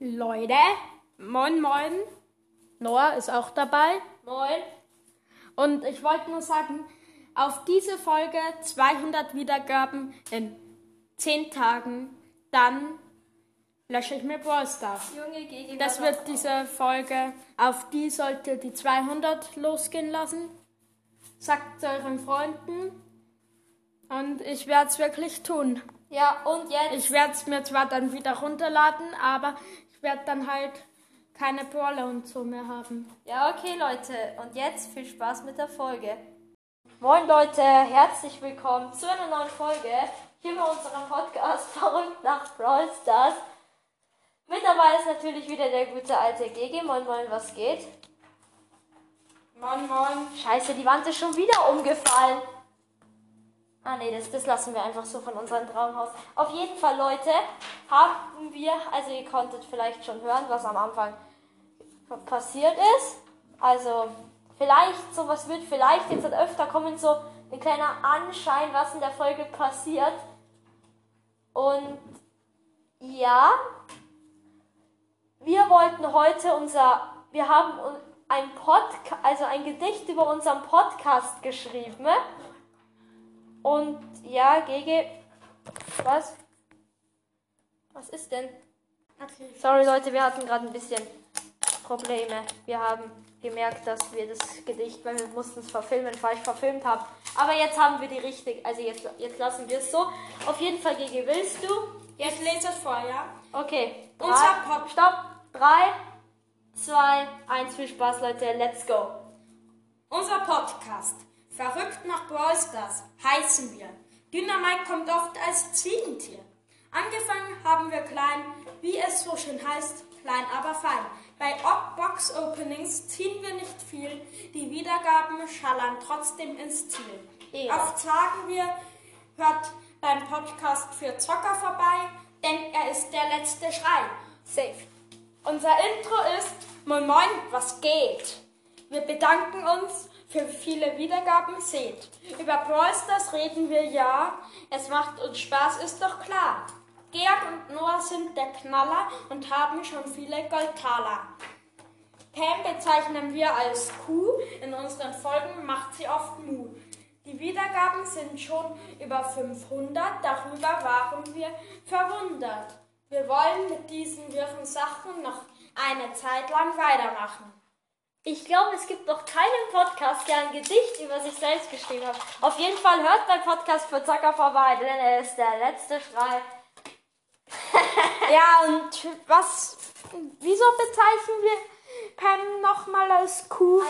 Leute, moin moin. Noah ist auch dabei. Moin. Und ich wollte nur sagen, auf diese Folge 200 Wiedergaben in 10 Tagen, dann lösche ich mir Brawl Stars. Junge, geh Das wird diese Folge, auf die sollt ihr die 200 losgehen lassen. Sagt euren Freunden. Und ich werde es wirklich tun. Ja, und jetzt. Ich werde es mir zwar dann wieder runterladen, aber werde dann halt keine Brawler und so mehr haben. Ja, okay, Leute. Und jetzt viel Spaß mit der Folge. Moin, Leute. Herzlich willkommen zu einer neuen Folge hier bei unserem Podcast Verrückt nach Brawl Stars. Mit dabei ist natürlich wieder der gute alte Gigi. Moin, moin, was geht? Moin moin. Scheiße, die Wand ist schon wieder umgefallen. Ah nee, das, das lassen wir einfach so von unserem Traumhaus. Auf jeden Fall, Leute, haben wir, also ihr konntet vielleicht schon hören, was am Anfang passiert ist. Also vielleicht sowas wird vielleicht jetzt öfter kommen, so ein kleiner Anschein, was in der Folge passiert. Und ja, wir wollten heute unser, wir haben ein Podcast, also ein Gedicht über unseren Podcast geschrieben. Und ja, Gege, was? Was ist denn? Sorry Leute, wir hatten gerade ein bisschen Probleme. Wir haben gemerkt, dass wir das Gedicht, weil wir mussten es verfilmen, falsch verfilmt haben. Aber jetzt haben wir die richtige, also jetzt, jetzt lassen wir es so. Auf jeden Fall, Gege, willst du? Jetzt lese es vor, ja? Okay. Unser Drei- Pod- Stopp. Drei, zwei, eins. Viel Spaß, Leute. Let's go. Unser Podcast Verrückt nach Brawl Stars heißen wir. Dynamite kommt oft als Zwiegentier. Angefangen haben wir klein, wie es so schön heißt, klein aber fein. Bei Box Openings ziehen wir nicht viel, die Wiedergaben schallern trotzdem ins Ziel. Ja. Oft sagen wir, hört beim Podcast für Zocker vorbei, denn er ist der letzte Schrei. Safe. Unser Intro ist Moin Moin, was geht? Wir bedanken uns für viele Wiedergaben, seht. Über Brawl reden wir ja, es macht uns Spaß, ist doch klar. Georg und Noah sind der Knaller und haben schon viele Goldtaler. Pam bezeichnen wir als Kuh, in unseren Folgen macht sie oft Mu. Die Wiedergaben sind schon über 500, darüber waren wir verwundert. Wir wollen mit diesen wirren Sachen noch eine Zeit lang weitermachen. Ich glaube, es gibt noch keinen Podcast, der ein Gedicht über sich selbst geschrieben hat. Auf jeden Fall hört beim Podcast für Zocker vorbei, denn er ist der letzte Schrei. Ja, und was, wieso bezeichnen wir Pam nochmal als Kuh?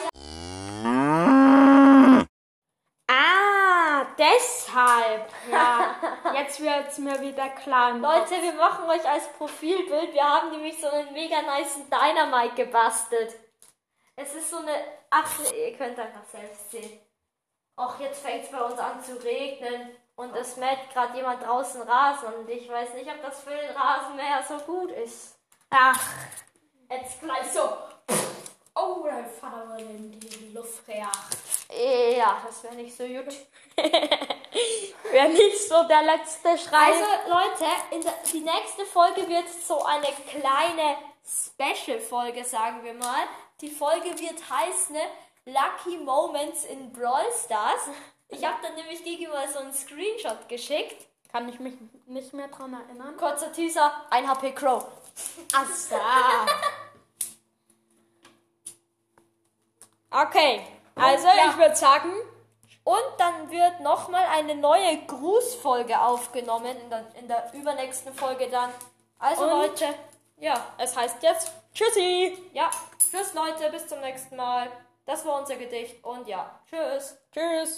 Ah, deshalb. Ja, jetzt wird's mir wieder klar. Leute, wir machen euch als Profilbild. Wir haben nämlich so einen mega nice Dynamite gebastelt. Es ist so eine. Ach, ihr könnt einfach selbst sehen. Och, jetzt fängt es bei uns an zu regnen. Und es mäht gerade jemand draußen Rasen. Und ich weiß nicht, ob das für den Rasenmäher so gut ist. Ach, jetzt gleich so. Oh, dein Vater wurde in die Luft gejagt. Ja, das wäre nicht so gut. Wäre nicht so der letzte Schrei. Also Leute, in der, die nächste Folge wird so eine kleine Special-Folge, sagen wir mal. Die Folge wird heißen ne, Lucky Moments in Brawl Stars. Ich habe dann nämlich gegenüber so einen Screenshot geschickt. kann ich mich nicht mehr dran erinnern. Kurzer Teaser, 1 HP Crow. So. Okay, also Ja. ich würde sagen, Und dann wird nochmal eine neue Grußfolge aufgenommen in der, in der übernächsten Folge dann. Also Und? Leute, ja, es heißt jetzt Tschüssi. Ja, tschüss Leute, bis zum nächsten Mal. Das war unser Gedicht und ja, tschüss. Tschüss.